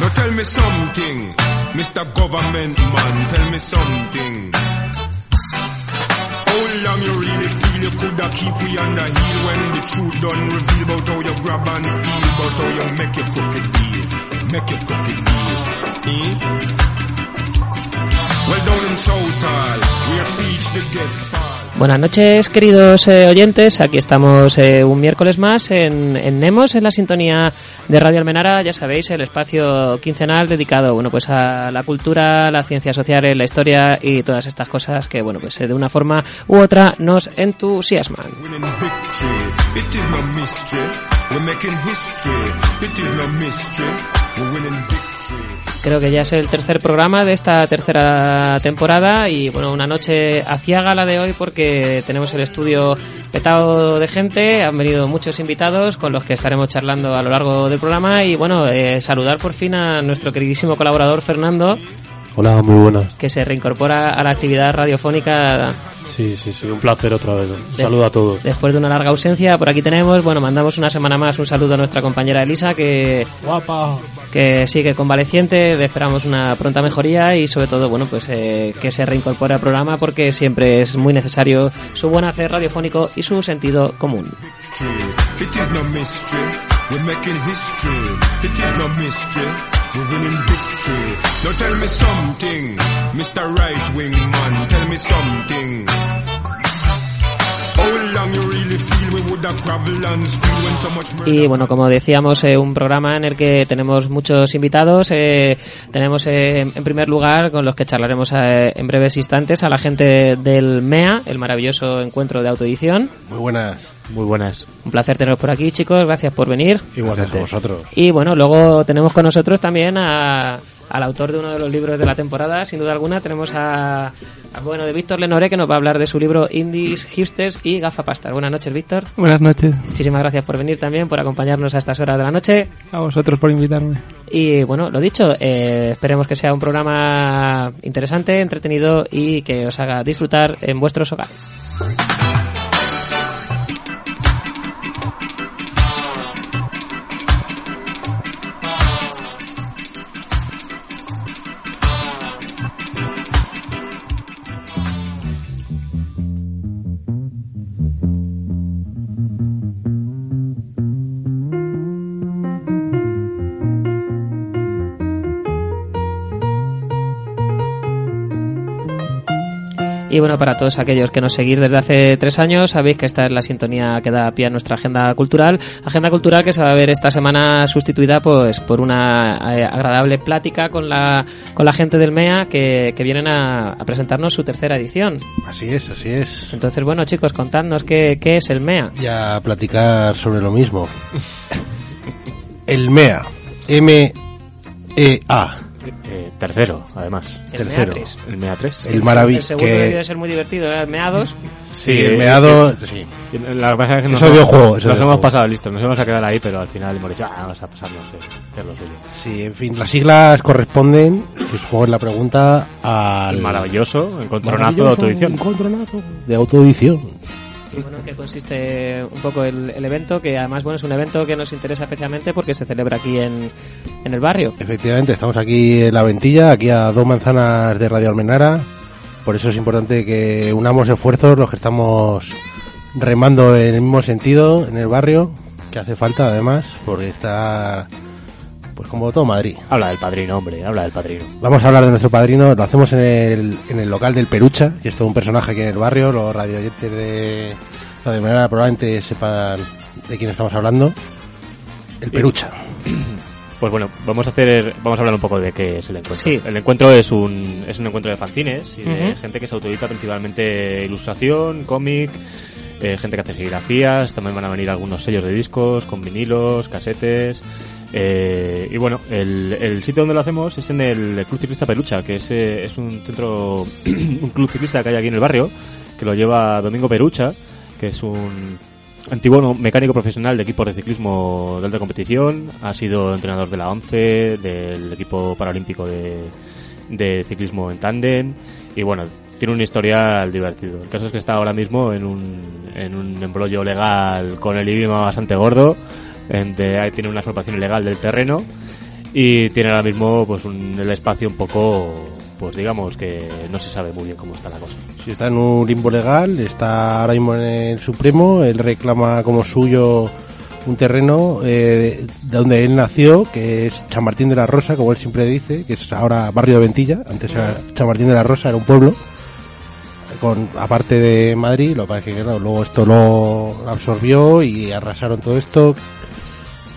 Now tell me something, Mr. Government Man, tell me something. How long you really feel you coulda keep we under heel when the truth done reveal about how you grab and steal, about how you make your crooked deal, make your crooked deal, eh? Well down in Southall, where peach they get far. Buenas noches, queridos eh, oyentes. Aquí estamos eh, un miércoles más en, en, Nemos, en la sintonía de Radio Almenara. Ya sabéis, el espacio quincenal dedicado, bueno, pues a la cultura, las ciencias sociales, la historia y todas estas cosas que, bueno, pues eh, de una forma u otra nos entusiasman. Creo que ya es el tercer programa de esta tercera temporada y bueno, una noche aciaga la de hoy porque tenemos el estudio petado de gente, han venido muchos invitados con los que estaremos charlando a lo largo del programa y bueno, eh, saludar por fin a nuestro queridísimo colaborador Fernando. Hola, muy buenas. Que se reincorpora a la actividad radiofónica. Sí, sí, sí, un placer otra vez. Un saludo a todos. Después de una larga ausencia, por aquí tenemos, bueno, mandamos una semana más un saludo a nuestra compañera Elisa, que, Guapa. que sigue convaleciente, le esperamos una pronta mejoría y sobre todo, bueno, pues eh, que se reincorpore al programa porque siempre es muy necesario su buen hacer radiofónico y su sentido común. It is no mystery. We're making history. It is no mystery. We're winning victory. Now tell me something, Mr. Right Wing Man. Tell me something. How long you really feel we would have gravel and steel when so much murder Y bueno, como decíamos, eh, un programa en el que tenemos muchos invitados. eh, tenemos eh, en primer lugar, con los que charlaremos eh, en breves instantes, a la gente del MEA, el maravilloso encuentro de autoedición. Muy buenas. Muy buenas. Un placer teneros por aquí, chicos. Gracias por venir. Igualmente. vosotros. Y bueno, luego tenemos con nosotros también a- al autor de uno de los libros de la temporada, sin duda alguna. Tenemos a, a, bueno, de Víctor Lenore, que nos va a hablar de su libro Indies, Hipsters y Gafapastas. Buenas noches, Víctor. Buenas noches. Muchísimas gracias por venir también, por acompañarnos a estas horas de la noche. A vosotros por invitarme. Y bueno, lo dicho, eh, esperemos que sea un programa interesante, entretenido y que os haga disfrutar en vuestros hogares. Bueno, para todos aquellos que nos seguís desde hace tres años, sabéis que esta es la sintonía que da pie a nuestra agenda cultural. Agenda cultural que se va a ver esta semana sustituida pues por una eh, agradable plática con la, con la gente del MEA que, que vienen a, a presentarnos su tercera edición. Así es, así es. Entonces, bueno, chicos, contadnos qué, qué es el MEA. Y a platicar sobre lo mismo. El MEA. M-E-A. Eh, tercero, además. El Tercero. MEA 3. El MEA 3. El maravilloso. El segundo que debe ser muy divertido, ¿eh? el MEA 2. Sí, el eh, meado. eh, sí. La verdad es que nos, hemos- juego, nos hemos pasado listo, nos hemos a quedar ahí, pero al final hemos dicho, ah, vamos a pasarnos, eh, que es lo suyo. Sí, en fin, las siglas corresponden, que supongo es la pregunta, al. El maravilloso encontronazo de maravilloso autoedición. encontronazo de autoedición. Bueno, en qué consiste un poco el, el evento, que además, bueno, es un evento que nos interesa especialmente porque se celebra aquí en, en el barrio. Efectivamente, estamos aquí en la ventilla, aquí a dos manzanas de Radio Almenara. Por eso es importante que unamos esfuerzos los que estamos remando en el mismo sentido en el barrio, que hace falta además, porque está pues como todo Madrid. Habla del padrino, hombre, habla del padrino. Vamos a hablar de nuestro padrino, lo hacemos en el, en el local del Perucha, que es todo un personaje aquí en el barrio, los radioyentes de Radio Almenara probablemente sepan de quién estamos hablando. El Perucha. Pues bueno, vamos a hacer, vamos a hablar un poco de qué es el encuentro. Sí. El encuentro es un, es un encuentro de fanzines y de Ujú. gente que se autoedita principalmente ilustración, cómic, eh, gente que hace serigrafías, también van a venir algunos sellos de discos con vinilos, casetes, Eh, y bueno, el, el sitio donde lo hacemos es en el Club Ciclista Pelucha, que es, eh, es un centro, un club ciclista que hay aquí en el barrio, que lo lleva Domingo Perucha, que es un antiguo mecánico profesional de equipos de ciclismo de alta competición, ha sido entrenador de la ONCE, del equipo paralímpico de, de ciclismo en tándem, y bueno, tiene un historial divertido. El caso es que está ahora mismo en un, en un embrollo legal con el IBIMA bastante gordo, ahí tiene una expropiación ilegal del terreno, y tiene ahora mismo pues un, el espacio un poco, pues digamos que no se sabe muy bien cómo está la cosa. Si está en un limbo legal, está ahora mismo en el Supremo, él reclama como suyo un terreno eh, de donde él nació, que es San Martín de la Rosa, como él siempre dice, que es ahora barrio de Ventilla, antes era San Martín de la Rosa, era un pueblo, con aparte de Madrid, lo que pasa es que claro, luego esto lo absorbió y arrasaron todo esto,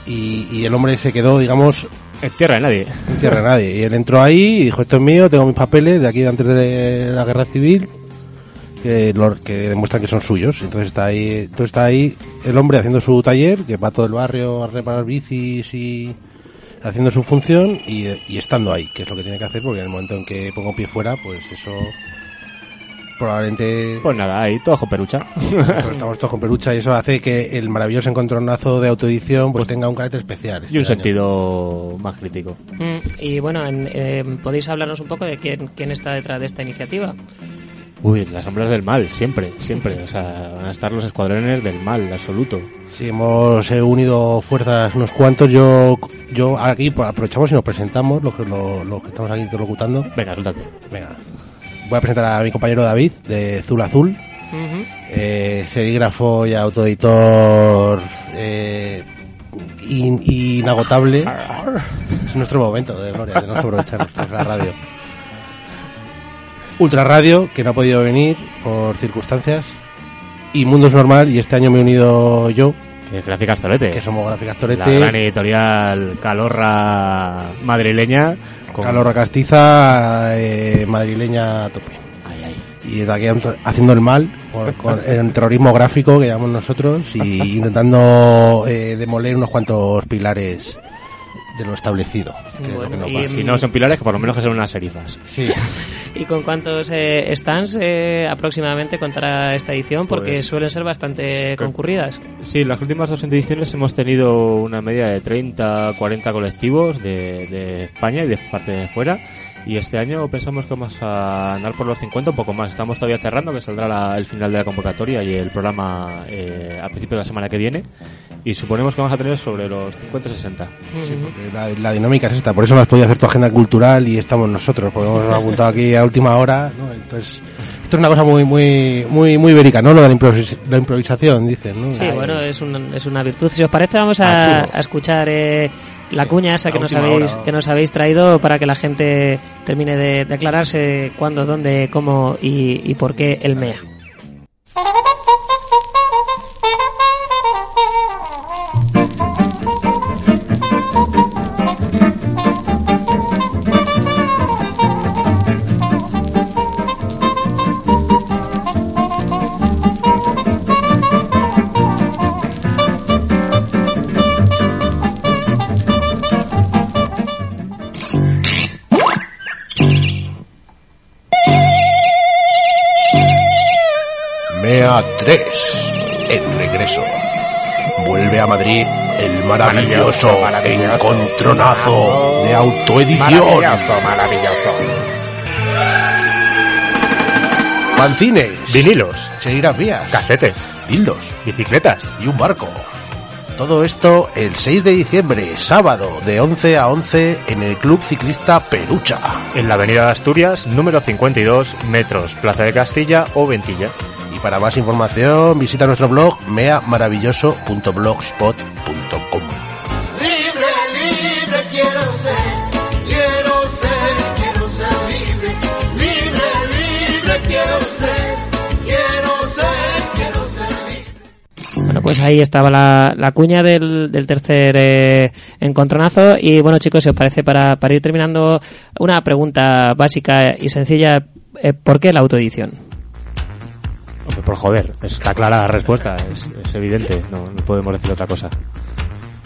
y, y el hombre se quedó, digamos, En tierra de nadie. en tierra de nadie. Y él entró ahí y dijo, esto es mío, tengo mis papeles de aquí de antes de la guerra civil que, lo- que demuestran que son suyos. Entonces está ahí, entonces está ahí el hombre haciendo su taller, que va todo el barrio a reparar bicis y haciendo su función y, y estando ahí, que es lo que tiene que hacer, porque en el momento en que ponga un pie fuera, pues eso probablemente Pues nada, ahí todo con perucha. estamos todos con pelucha y eso hace que el maravilloso encontronazo de autoedición pues tenga un carácter especial. y un este año. sentido más crítico. Mm, Y bueno, en- eh, ¿podéis hablarnos un poco de quién, quién está detrás de esta iniciativa? Uy, las sombras del mal, siempre, siempre. O sea, van a estar los escuadrones del mal, absoluto. Sí, hemos eh, unido fuerzas unos cuantos. Yo, yo aquí pues, aprovechamos y nos presentamos, los que, lo- los que estamos aquí locutando. Venga, suéltate. Venga, voy a presentar a mi compañero David de Zul Azul, Ujú. eh, serigrafo y autoeditor eh, in- inagotable. Es nuestro momento de gloria, tenemos que aprovechar nuestra radio. Ultra Radio, que no ha podido venir por circunstancias. Y Mundos Normal, y este año me he unido yo, Gráficas Torete. que somos Gráficas la Torete. gran editorial calorra madrileña. Con... Calorra Castiza, eh, madrileña a tope. Ay, ay. Y de aquí haciendo el mal, con, con el terrorismo gráfico que llamamos nosotros, y intentando eh, demoler unos cuantos pilares de lo establecido. que es lo Bueno, que nos y- pasa. Si no son pilares, que por lo menos que sean unas serifas. Sí, ¿Y con cuántos eh, stands eh, aproximadamente contará esta edición? Porque Pues- suelen ser bastante concurridas. Sí, las últimas dos ediciones hemos tenido una media de 30, 40 colectivos de, de España y de parte de fuera. Y este año pensamos que vamos a andar por los 50, un poco más. Estamos todavía cerrando, que saldrá la- el final de la convocatoria y el programa eh, a principio de la semana que viene. Y suponemos que vamos a tener sobre los 50-60. sí, porque la, la dinámica es esta. Por eso no has podido hacer tu agenda cultural y estamos nosotros, porque hemos apuntado aquí a última hora. ¿no? Entonces, esto es una cosa muy muy muy muy ibérica, ¿no? Lo de la, improvis- la improvisación, dicen, ¿no? Sí, Ay, bueno, es, un- es una virtud. Si os parece, vamos a, escuchar eh, la cuña esa que nos, habéis, hora. que nos habéis traído para que la gente termine de, aclararse cuándo, dónde, cómo y, y por qué el MEA. 3, el regreso. Vuelve a Madrid el maravilloso, encontronazo de autoedición. Fanzines, Vinilos, serigrafías, casetes, dildos bicicletas. y un barco. Todo esto el 6 de diciembre, sábado, de 11 a 11 en el Club Ciclista Perucha. En la avenida de Asturias, número 52, metros, Plaza de Castilla o Ventilla. Y para más información, visita nuestro blog meamaravilloso.blogspot.com. Libre, libre quiero ser, quiero ser, quiero ser libre. Libre, libre quiero ser, quiero ser, quiero ser libre. Bueno, pues ahí estaba la, la cuña del, del tercer eh, encontronazo. Y bueno, chicos, si os parece, para, para ir terminando, una pregunta básica y sencilla. eh, ¿Por qué la autoedición? Hombre, por joder, está clara la respuesta, es, es evidente, no, no podemos decir otra cosa.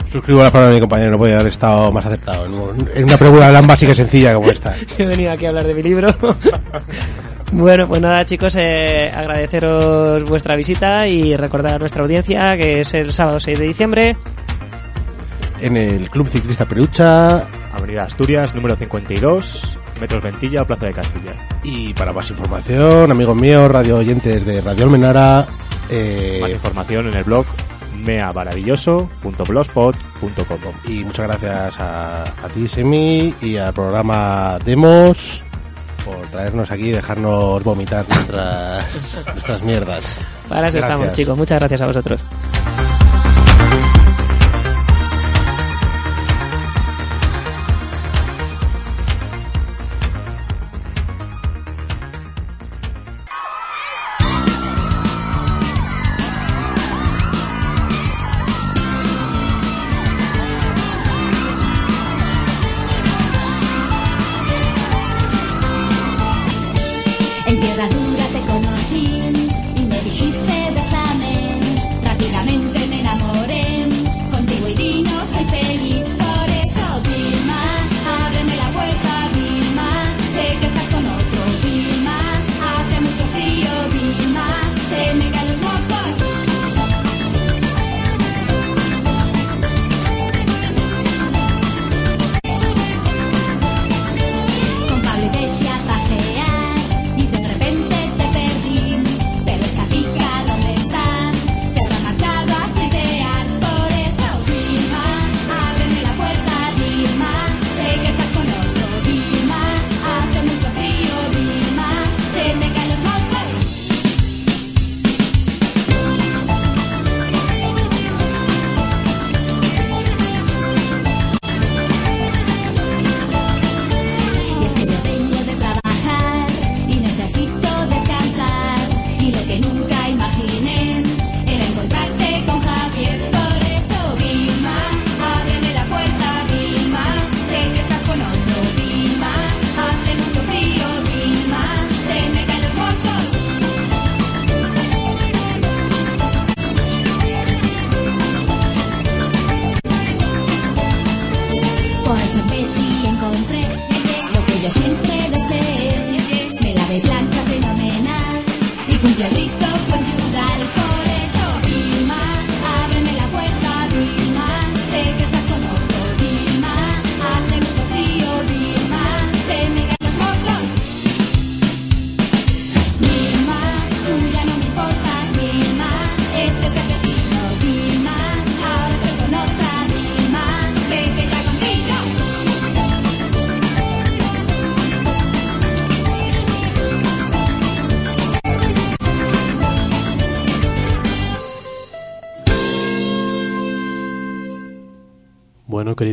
Suscribo la palabra de mi compañero, no podía haber estado más acertado. En en una pregunta tan básica y sencilla como esta. He venido aquí a hablar de mi libro. bueno, pues nada, chicos, eh, agradeceros vuestra visita y recordar a nuestra audiencia que es el sábado 6 de diciembre. En el Club Ciclista Perucha. Avenida Asturias, número 52, Metros Ventilla, Plaza de Castilla. Y para más información, amigos míos, radio oyentes de Radio Almenara. eh, Más información en el blog meamaravilloso.blogspot.com. y muchas gracias a, a ti, Semi, y al programa Demos por traernos aquí y dejarnos vomitar nuestras, nuestras mierdas. Para eso Gracias. estamos, chicos. Muchas gracias a vosotros.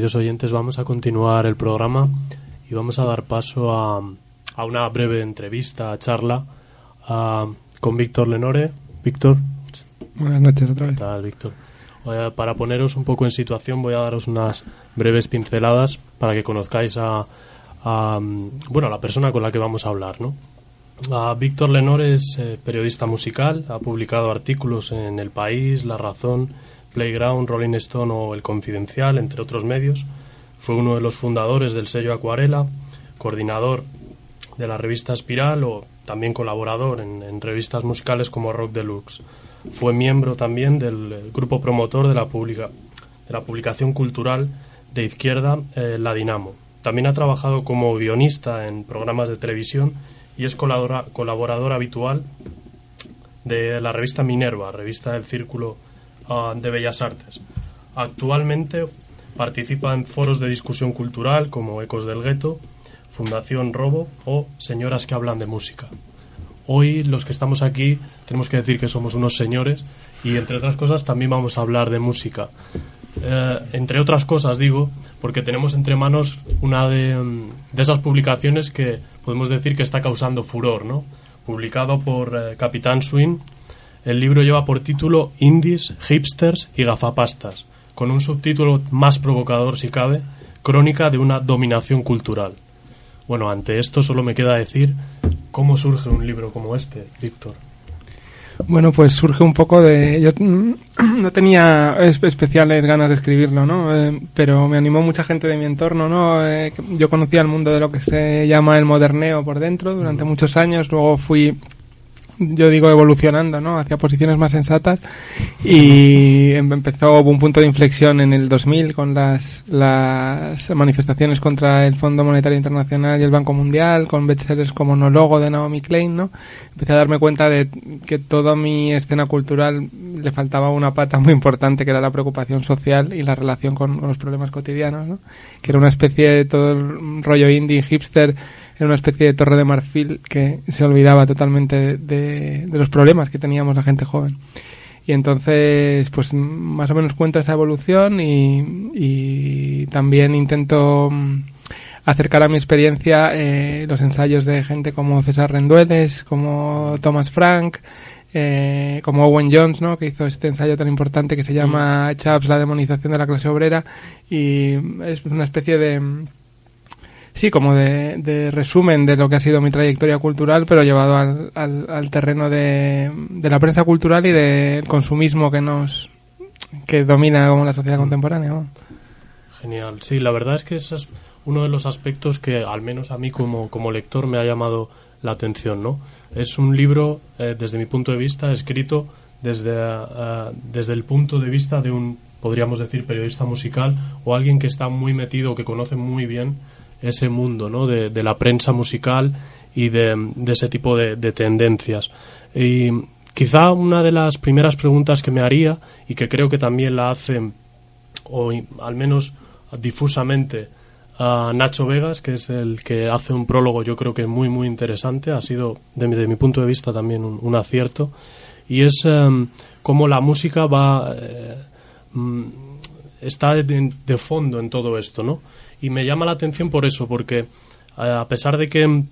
Queridos oyentes, vamos a continuar el programa y vamos a dar paso a, a una breve entrevista, charla a- con Víctor Lenore. Víctor, Buenas noches otra ¿qué vez. tal, Víctor? Eh, para poneros un poco en situación, voy a daros unas breves pinceladas para que conozcáis a, a, bueno, a la persona con la que vamos a hablar, ¿no? A Víctor Lenore es eh, periodista musical, ha publicado artículos en El País, La Razón, Playground, Rolling Stone o El Confidencial, entre otros medios. Fue uno de los fundadores del sello Acuarela, coordinador de la revista Espiral o también colaborador en, revistas musicales como Rock Deluxe. Fue miembro también del eh, grupo promotor de la, publica- de la publicación cultural de izquierda eh, La Dinamo. También ha trabajado como guionista en programas de televisión y es colabora- colaborador habitual de la revista Minerva, revista del Círculo ah, de Bellas Artes. Actualmente participa en foros de discusión cultural como Ecos del Gueto, Fundación Robo o Señoras que hablan de música. Hoy los que estamos aquí tenemos que decir que somos unos señores y entre otras cosas también vamos a hablar de música. Eh, entre otras cosas digo, porque tenemos entre manos una de, esas publicaciones que podemos decir que está causando furor, ¿no? Publicado por eh, Capitán Swing. El libro lleva por título Indies, Hipsters y Gafapastas, con un subtítulo más provocador si cabe, Crónica de una dominación cultural. Bueno, ante esto solo me queda decir cómo surge un libro como este, Víctor. Bueno, pues surge un poco de... Yo mm, no tenía es- especiales ganas de escribirlo, ¿no? Eh, pero me animó mucha gente de mi entorno, ¿no? Eh, yo conocía el mundo de lo que se llama el moderneo por dentro durante muchos años, luego fui yo digo evolucionando, ¿no? Hacia posiciones más sensatas y em- empezó un punto de inflexión en el 2000 con las, las manifestaciones contra el Fondo Monetario Internacional y el Banco Mundial, con bestsellers como No Logo de Naomi Klein, ¿no? Empecé a darme cuenta de que toda mi escena cultural le faltaba una pata muy importante que era la preocupación social y la relación con, con los problemas cotidianos, ¿no? Que era una especie de todo el rollo indie, hipster, era una especie de torre de marfil que se olvidaba totalmente de, de los problemas que teníamos la gente joven. Y entonces, pues más o menos cuento esa evolución y, y también intento mm, acercar a mi experiencia eh, los ensayos de gente como César Rendueles, como Thomas Frank, eh, como Owen Jones, ¿no? que hizo este ensayo tan importante que se llama Chaps, la demonización de la clase obrera, y es una especie de mm, sí, como de, resumen de lo que ha sido mi trayectoria cultural, pero llevado al, al, al terreno de, la prensa cultural y del consumismo que nos que domina como la sociedad contemporánea. Genial. Sí, la verdad es que ese es uno de los aspectos que al menos a mí como, lector me ha llamado la atención, ¿no? Es un libro, eh, desde mi punto de vista, escrito desde, eh, desde el punto de vista de un, podríamos decir, periodista musical o alguien que está muy metido, que conoce muy bien ese mundo, ¿no? De, la prensa musical y de, ese tipo de, de tendencias. Y quizá una de las primeras preguntas que me haría y que creo que también la hace o al menos difusamente a Nacho Vegas, que es el que hace un prólogo yo creo que muy muy interesante, ha sido de mi, punto de vista también un, acierto, y es em, cómo la música va... eh, mm, está de, de fondo en todo esto, ¿no? Y me llama la atención por eso, porque eh, a pesar de que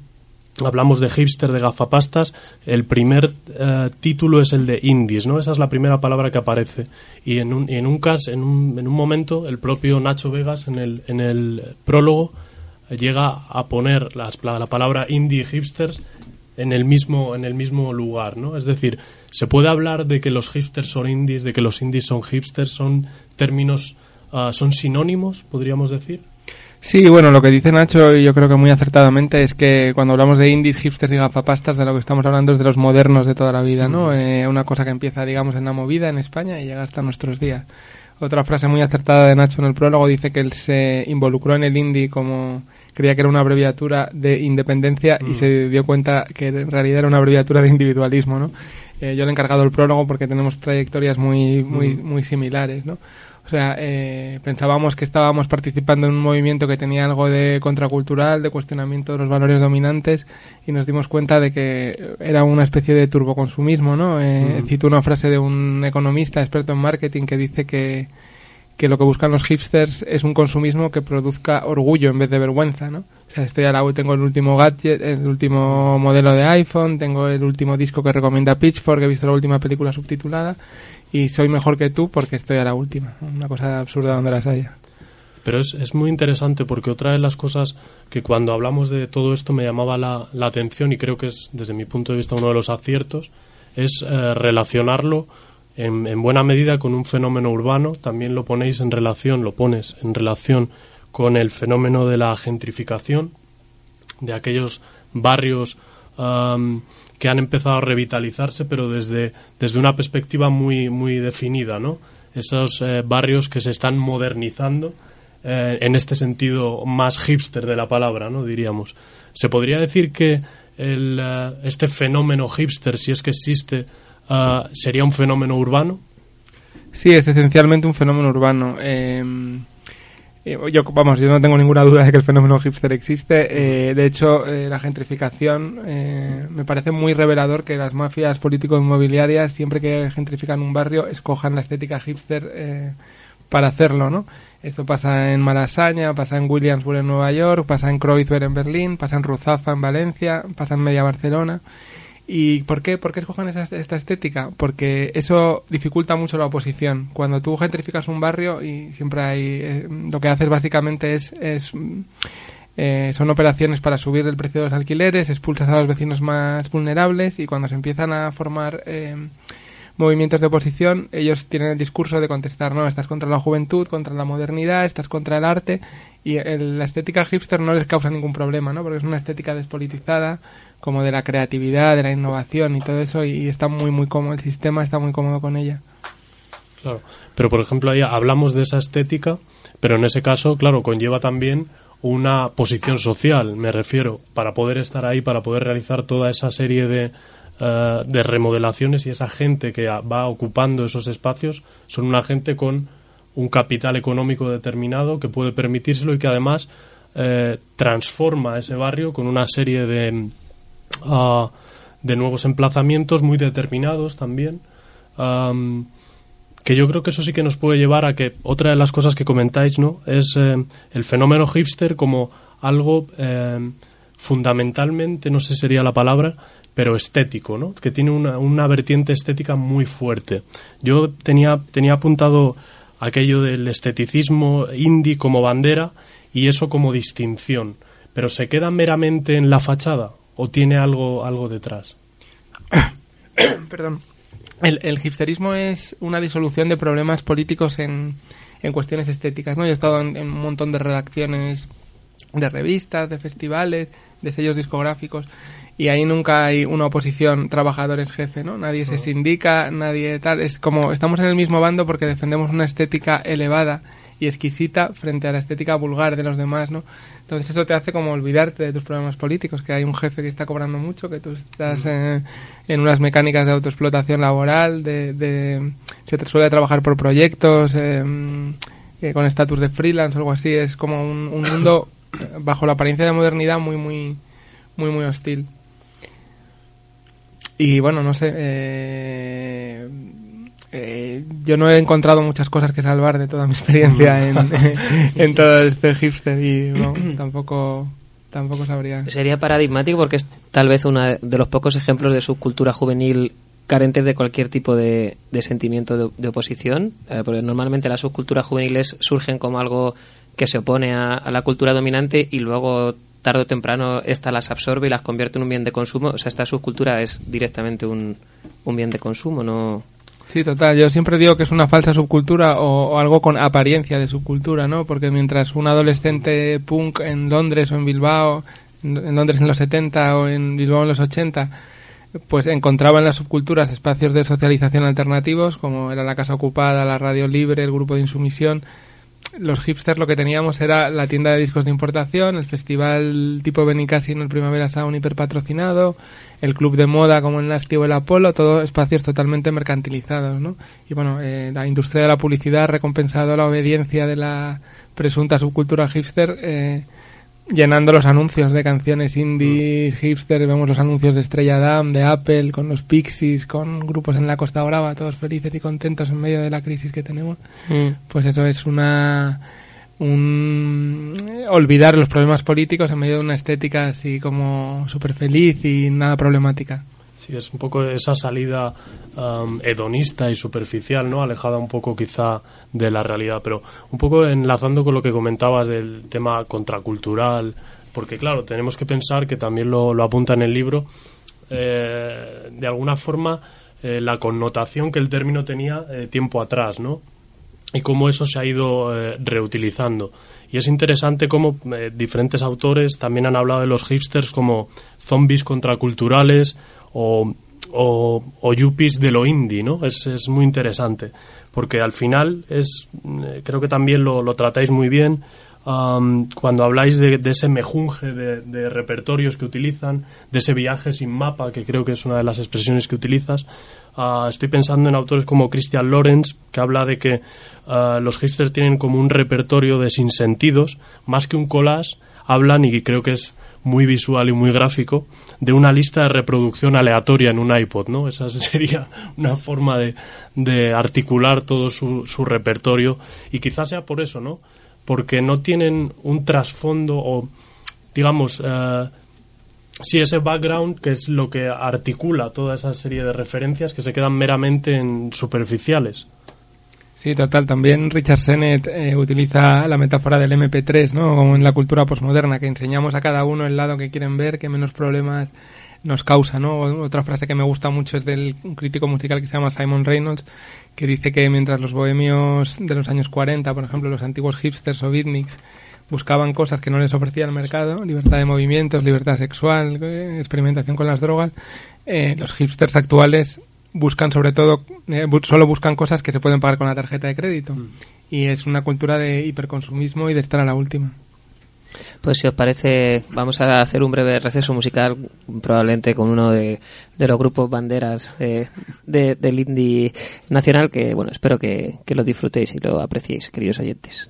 hablamos de hipster, de gafapastas, el primer eh, título es el de indies, ¿no? Esa es la primera palabra que aparece. Y en un, en un caso, en un, en un momento, el propio Nacho Vegas, en el, en el prólogo, llega a poner las- la, la palabra indie y hipsters en el mismo en el mismo lugar, ¿no? Es decir, se puede hablar de que los hipsters son indies, de que los indies son hipsters, son términos, ah, son sinónimos, podríamos decir. Sí, bueno, lo que dice Nacho, y yo creo que muy acertadamente, es que cuando hablamos de indies, hipsters y gafapastas, de lo que estamos hablando es de los modernos de toda la vida, ¿no? Eh, una cosa que empieza, digamos, en la movida en España y llega hasta nuestros días. Otra frase muy acertada de Nacho en el prólogo dice que él se involucró en el indie como creía que era una abreviatura de independencia y se dio cuenta que en realidad era una abreviatura de individualismo, ¿no? Eh, yo le he encargado el prólogo porque tenemos trayectorias muy, muy, muy similares, ¿no? O sea, eh, pensábamos que estábamos participando en un movimiento que tenía algo de contracultural, de cuestionamiento de los valores dominantes, y nos dimos cuenta de que era una especie de turboconsumismo, ¿no? Eh, Mm. Cito una frase de un economista experto en marketing que dice que, que lo que buscan los hipsters es un consumismo que produzca orgullo en vez de vergüenza, ¿no? O sea, estoy a la tengo el último gadget, el último modelo de iPhone, tengo el último disco que recomienda Pitchfork, he visto la última película subtitulada y soy mejor que tú porque estoy a la última. Una cosa absurda donde las haya. Pero es, es muy interesante porque otra de las cosas que cuando hablamos de todo esto me llamaba la, la atención y creo que es desde mi punto de vista uno de los aciertos es eh, relacionarlo en, en buena medida con un fenómeno urbano. También lo ponéis en relación, lo pones en relación con el fenómeno de la gentrificación, de aquellos barrios que han empezado a revitalizarse, pero desde, desde una perspectiva muy, muy definida, ¿no? Esos eh, barrios que se están modernizando eh, en este sentido más hipster de la palabra, ¿no? Diríamos. ¿Se podría decir que el, eh, este fenómeno hipster, si es que existe, ah, sería un fenómeno urbano? Sí, es esencialmente un fenómeno urbano. Eh, yo, vamos, yo no tengo ninguna duda de que el fenómeno hipster existe. Eh, de hecho, eh, la gentrificación eh, me parece muy revelador que las mafias político-inmobiliarias, siempre que gentrifican un barrio, escojan la estética hipster eh, para hacerlo, ¿no? Esto pasa en Malasaña, pasa en Williamsburg en Nueva York, pasa en Kreuzberg en Berlín, pasa en Ruzafa en Valencia, pasa en Media Barcelona. ¿Y por qué? ¿Por qué escogen esa, esta estética? Porque eso dificulta mucho la oposición. Cuando tú gentrificas un barrio y siempre hay... eh, lo que haces básicamente es, es eh, son operaciones para subir el precio de los alquileres, expulsas a los vecinos más vulnerables y cuando se empiezan a formar eh, movimientos de oposición, ellos tienen el discurso de contestar, no, estás contra la juventud, contra la modernidad, estás contra el arte y el- la estética hipster no les causa ningún problema, ¿no? Porque es una estética despolitizada, como de la creatividad, de la innovación y todo eso y, está muy, muy cómodo, el sistema está muy cómodo con ella. Claro. Pero, por ejemplo, ahí hablamos de esa estética, pero en ese caso, claro, conlleva también una posición social, me refiero, para poder estar ahí, para poder realizar toda esa serie de, eh, de remodelaciones y esa gente que va ocupando esos espacios son una gente con un capital económico determinado que puede permitírselo y que además eh, transforma ese barrio con una serie de, de nuevos emplazamientos muy determinados también. Am, que yo creo que eso sí que nos puede llevar a que otra de las cosas que comentáis, ¿no? Es eh, el fenómeno hipster como algo eh, fundamentalmente, no sé sería la palabra, pero estético, ¿no? Que tiene una, una vertiente estética muy fuerte. Yo tenía, tenía apuntado aquello del esteticismo indie como bandera y eso como distinción, pero ¿se queda meramente en la fachada o tiene algo, algo detrás? Perdón. El, el hipsterismo es una disolución de problemas políticos en, en cuestiones estéticas, ¿no? Yo he estado en, en un montón de redacciones de revistas, de festivales, de sellos discográficos y ahí nunca hay una oposición trabajadores jefe, ¿no? Nadie se sindica, nadie tal, es como estamos en el mismo bando porque defendemos una estética elevada y exquisita frente a la estética vulgar de los demás, ¿no? Entonces eso te hace como olvidarte de tus problemas políticos, que hay un jefe que está cobrando mucho, que tú estás eh, en unas mecánicas de autoexplotación laboral, de, de- se te suele trabajar por proyectos, eh, eh, con estatus de freelance o algo así, es como un, un mundo bajo la apariencia de modernidad muy, muy, muy, muy hostil. Y bueno, no sé, eh, eh, yo no he encontrado muchas cosas que salvar de toda mi experiencia en, en todo este hipster y no, tampoco, tampoco sabría. Sería paradigmático porque es tal vez uno de los pocos ejemplos de subcultura juvenil carentes de cualquier tipo de, de sentimiento de, de oposición, eh, porque normalmente las subculturas juveniles surgen como algo que se opone a, a la cultura dominante y luego tarde o temprano esta las absorbe y las convierte en un bien de consumo. O sea, esta subcultura es directamente un, un bien de consumo, no... Sí, total. Yo siempre digo que es una falsa subcultura o, algo con apariencia de subcultura, ¿no? Porque mientras un adolescente punk en Londres o en Bilbao, en en Londres en los 70 o en Bilbao en los 80, pues encontraba en las subculturas espacios de socialización alternativos, como era la casa ocupada, la radio libre, el grupo de insumisión. Los hipsters lo que teníamos era la tienda de discos de importación, el festival tipo Benicassi en el Primavera Sound hiperpatrocinado, el club de moda como el Nasty o el Apolo, todo espacios totalmente mercantilizados, ¿no? Y bueno, eh, la industria de la publicidad ha recompensado la obediencia de la presunta subcultura hipster eh, llenando los anuncios de canciones indie, hipster, vemos los anuncios de Estrella Damm, de Apple, con los Pixies, con grupos en la Costa Brava, todos felices y contentos en medio de la crisis que tenemos. Pues eso es una un olvidar los problemas políticos en medio de una estética así como súper feliz y nada problemática. Sí, es un poco esa salida am, hedonista y superficial, ¿no? Alejada un poco quizá de la realidad, pero un poco enlazando con lo que comentabas del tema contracultural, porque claro, tenemos que pensar que también lo, apunta en el libro, eh, de alguna forma eh, la connotación que el término tenía eh, tiempo atrás, ¿no? y cómo eso se ha ido reutilizando. Y es interesante cómo diferentes autores también han hablado de los hipsters como zombies contraculturales o, o, o yuppies de lo indie, ¿no? Es, es muy interesante, porque al final es, eh, creo que también lo, lo tratáis muy bien, cuando habláis de, ese mejunje de, de repertorios que utilizan, de ese viaje sin mapa, que creo que es una de las expresiones que utilizas, Ah, estoy pensando en autores como Christian Lorenz, que habla de que ah, los hipsters tienen como un repertorio de sinsentidos, más que un collage, hablan, y creo que es muy visual y muy gráfico, de una lista de reproducción aleatoria en un iPod, ¿no? Esa sería una forma de, de articular todo su, su repertorio, y quizás sea por eso, ¿no? Porque no tienen un trasfondo o, digamos, eh, Sí, ese background que es lo que articula toda esa serie de referencias que se quedan meramente en superficiales. Sí, total. También Richard Sennett eh, utiliza la metáfora del MP3, ¿no? Como en la cultura posmoderna, que enseñamos a cada uno el lado que quieren ver, que menos problemas nos causa, ¿no? Otra frase que me gusta mucho es del crítico musical que se llama Simon Reynolds, que dice que mientras los bohemios de los años 40, por ejemplo, los antiguos hipsters o beatniks, buscaban cosas que no les ofrecía el mercado, libertad de movimientos, libertad sexual, eh, experimentación con las drogas, eh, los hipsters actuales buscan sobre todo, eh, bu- solo buscan cosas que se pueden pagar con la tarjeta de crédito. Y es una cultura de hiperconsumismo y de estar a la última. Pues si os parece, vamos a hacer un breve receso musical, probablemente con uno de, de los grupos banderas eh, de- del indie nacional, que bueno, espero que, que lo disfrutéis y lo apreciéis, queridos oyentes.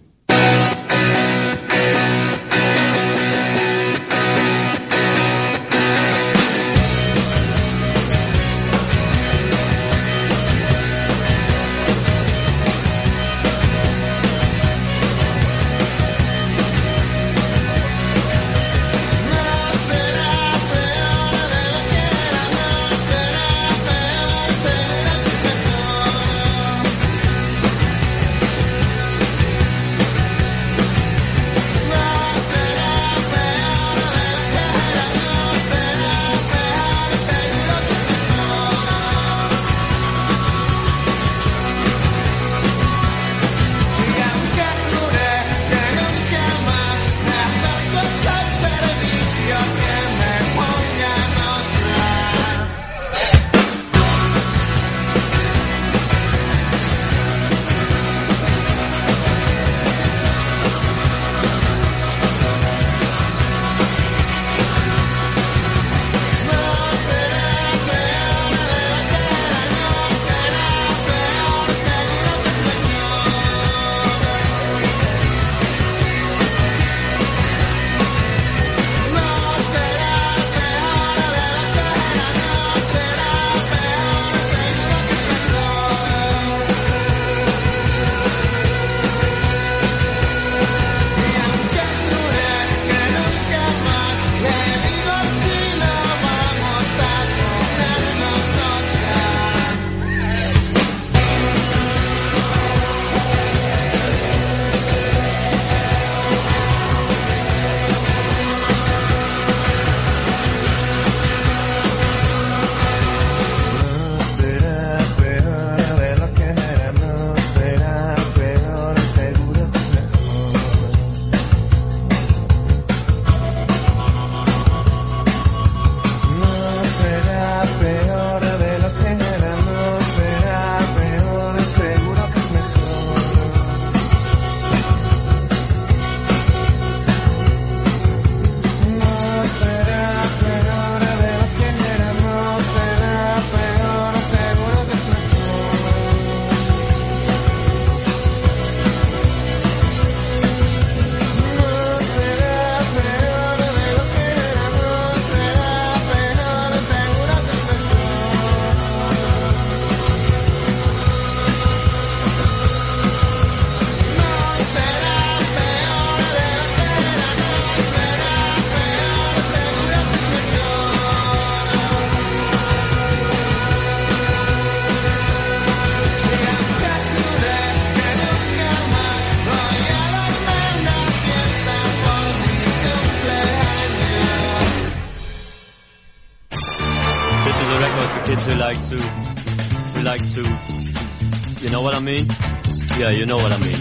You know what I mean.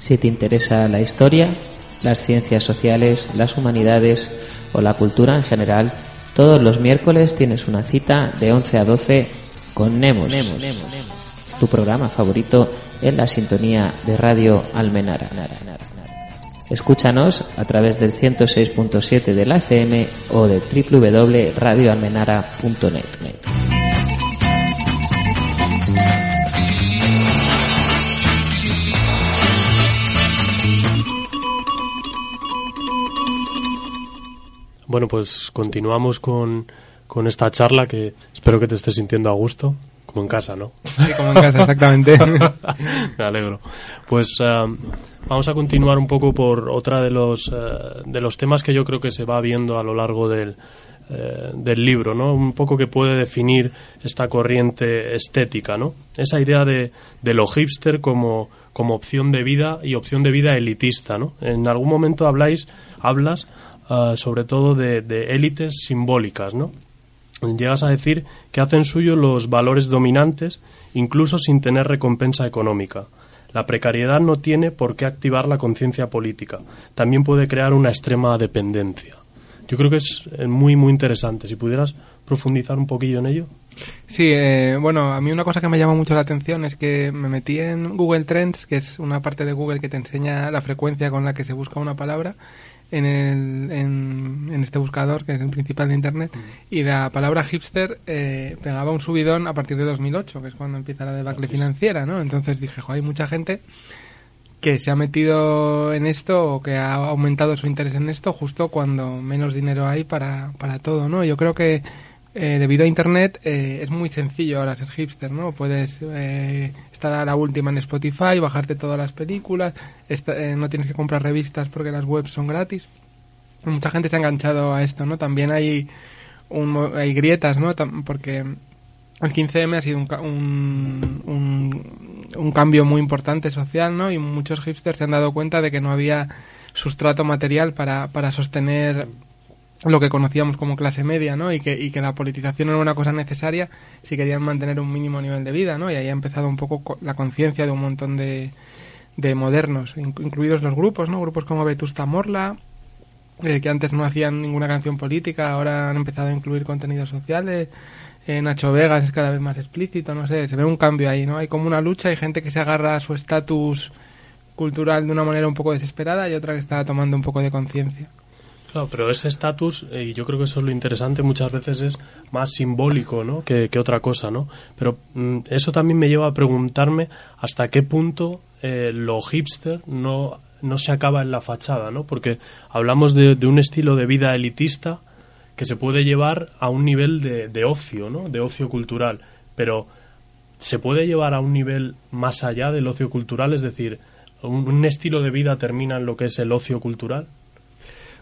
Si te interesa la historia, las ciencias sociales, las humanidades o la cultura en general, todos los miércoles tienes una cita de 11 a 12 con Nemos, tu programa favorito en la sintonía de Radio Almenara. Escúchanos a través del 106.7 de la FM o de www.radioalmenara.net. Bueno, pues continuamos con, con esta charla que espero que te estés sintiendo a gusto, como en casa, ¿no? Sí, como en casa, exactamente. Me alegro. Pues eh, vamos a continuar un poco por otra de los, eh, de los temas que yo creo que se va viendo a lo largo del, eh, del libro, ¿no? Un poco que puede definir esta corriente estética, ¿no? Esa idea de, de lo hipster como, como opción de vida y opción de vida elitista, ¿no? En algún momento habláis, hablas ah, sobre todo de, de élites simbólicas, ¿no? Llegas a decir que hacen suyo los valores dominantes incluso sin tener recompensa económica. La precariedad no tiene por qué activar la conciencia política. También puede crear una extrema dependencia. Yo creo que es eh, muy, muy interesante. Si pudieras profundizar un poquillo en ello. Sí, eh, bueno, a mí una cosa que me llama mucho la atención es que me metí en Google Trends, que es una parte de Google que te enseña la frecuencia con la que se busca una palabra en, el, en, en este buscador, que es el principal de Internet, y la palabra hipster eh, pegaba un subidón a partir de 2008, que es cuando empieza la debacle financiera, ¿no? Entonces dije, jo, hay mucha gente que se ha metido en esto o que ha aumentado su interés en esto justo cuando menos dinero hay para, para todo, ¿no? Yo creo que eh, debido a Internet eh, es muy sencillo ahora ser hipster, ¿no? Puedes eh, estar a la última en Spotify, bajarte todas las películas, eh, no tienes que comprar revistas porque las webs son gratis. Mucha gente se ha enganchado a esto, ¿no? También hay, un hay grietas, ¿no? Porque el 15M ha sido un, un, un cambio muy importante social, ¿no? Y muchos hipsters se han dado cuenta de que no había sustrato material para, para sostener lo que conocíamos como clase media, ¿no? Y que, y que la politización era una cosa necesaria si querían mantener un mínimo nivel de vida, ¿no? Y ahí ha empezado un poco co- la conciencia de un montón de, de modernos, inc- incluidos los grupos, ¿no? Grupos como Vetusta Morla, eh, que antes no hacían ninguna canción política, ahora han empezado a incluir contenidos sociales. Eh, Nacho Vegas es cada vez más explícito, no sé, se ve un cambio ahí, ¿no? Hay como una lucha, hay gente que se agarra a su estatus cultural de una manera un poco desesperada y otra que está tomando un poco de conciencia. Claro, pero ese estatus, eh, y yo creo que eso es lo interesante, muchas veces es más simbólico ¿no? que, otra cosa, ¿no? Pero mm, eso también me lleva a preguntarme hasta qué punto eh, lo hipster no, no se acaba en la fachada, ¿no? Porque hablamos de, un estilo de vida elitista que se puede llevar a un nivel de, ocio, ¿no? De ocio cultural, pero se puede llevar a un nivel más allá del ocio cultural, es decir, un estilo de vida termina en lo que es el ocio cultural.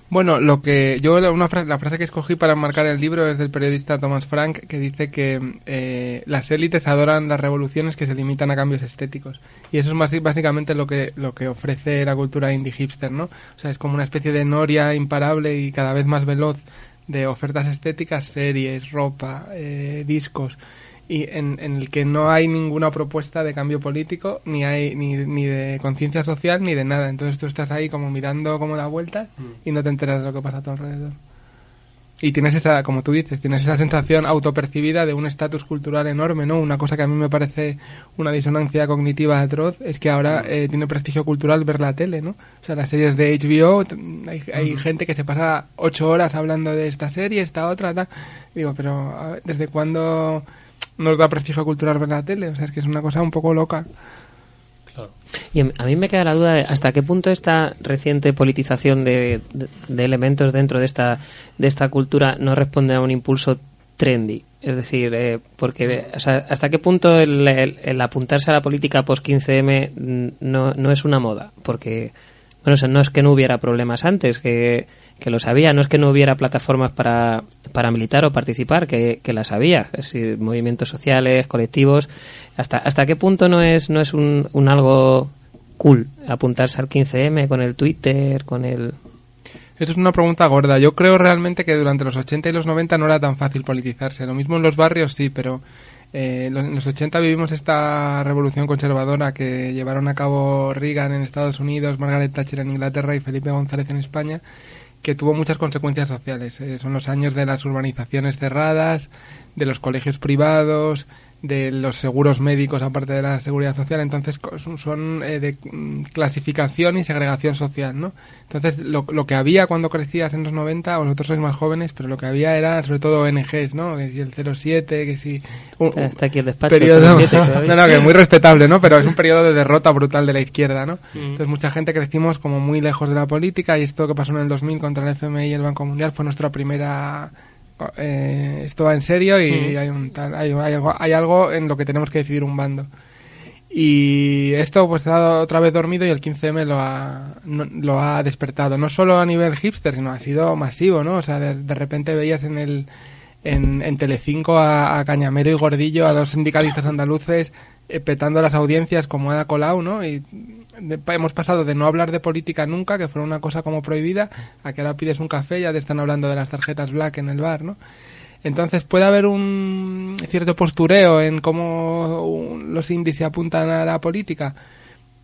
Bueno, lo que yo una la frase que escogí para marcar el libro es del periodista Thomas Frank que dice que eh, las élites adoran las revoluciones que se limitan a cambios estéticos y eso es más, básicamente lo que lo que ofrece la cultura indie hipster, ¿no? O sea, es como una especie de noria imparable y cada vez más veloz de ofertas estéticas, series, ropa, eh, discos y en, en el que no hay ninguna propuesta de cambio político, ni hay ni, ni de conciencia social, ni de nada. Entonces tú estás ahí como mirando cómo da vueltas y no te enteras de lo que pasa a tu alrededor. Y tienes esa, como tú dices, tienes esa sensación autopercibida de un estatus cultural enorme, ¿no? Una cosa que a mí me parece una disonancia cognitiva atroz es que ahora eh, tiene prestigio cultural ver la tele, ¿no? O sea, las series de HBO, hay, hay gente que se pasa ocho horas hablando de esta serie, esta otra, tal. Digo, pero a ver, ¿desde cuándo nos da prestigio cultural ver la tele? O sea, es que es una cosa un poco loca. Y a mí me queda la duda de hasta qué punto esta reciente politización de, de- de elementos dentro de esta, de esta cultura no responde a un impulso trendy. Es decir, eh, porque o sea, hasta qué punto el, el- el apuntarse a la política post-15M mm, no, no es una moda. Porque, bueno, o sea, no es que no hubiera problemas antes, que, que los había, no es que no hubiera plataformas para, para militar o participar, que, que las había. Es decir, movimientos sociales, colectivos. ¿Hasta, hasta qué punto no es, no es un, un algo cool apuntarse al 15M con el Twitter, con el... Eso es una pregunta gorda. Yo creo realmente que durante los 80 y los 90 no era tan fácil politizarse. Lo mismo en los barrios sí, pero eh, lo- en los 80 vivimos esta revolución conservadora que llevaron a cabo Reagan en Estados Unidos, Margaret Thatcher en Inglaterra y Felipe González en España, que tuvo muchas consecuencias sociales. Eh, son los años de las urbanizaciones cerradas, de los colegios privados, de los seguros médicos aparte de la seguridad social, entonces son- son eh, de mm, clasificación y segregación social, ¿no? Entonces lo, lo que había cuando crecías en los 90, vosotros sois más jóvenes, pero lo que había era sobre todo ONGs, ¿no? Que si el 07, que si... un- Está- está aquí el despacho periodo- del 07 todavía. no, no, que muy respetable, ¿no? Pero es un periodo de derrota brutal de la izquierda, ¿no? Mm. Entonces mucha gente crecimos como muy lejos de la política y esto que pasó en el 2000 contra el FMI y el Banco Mundial fue nuestra primera... eh, esto va en serio y Mm. hay, un hay, hay algo, hay algo en lo que tenemos que decidir un bando. Y esto pues estado otra vez dormido y el 15M lo ha, no- lo ha despertado. No solo a nivel hipster, sino ha sido masivo, ¿no? O sea, de, de repente veías en el en, en Telecinco a, a Cañamero y Gordillo, a dos sindicalistas andaluces eh, petando las audiencias como Ada Colau, ¿no? Y hemos pasado de no hablar de política nunca, que fue una cosa como prohibida, a que ahora pides un café y ya te están hablando de las tarjetas black en el bar, ¿no? Entonces puede haber un cierto postureo en cómo los indies se apuntan a la política.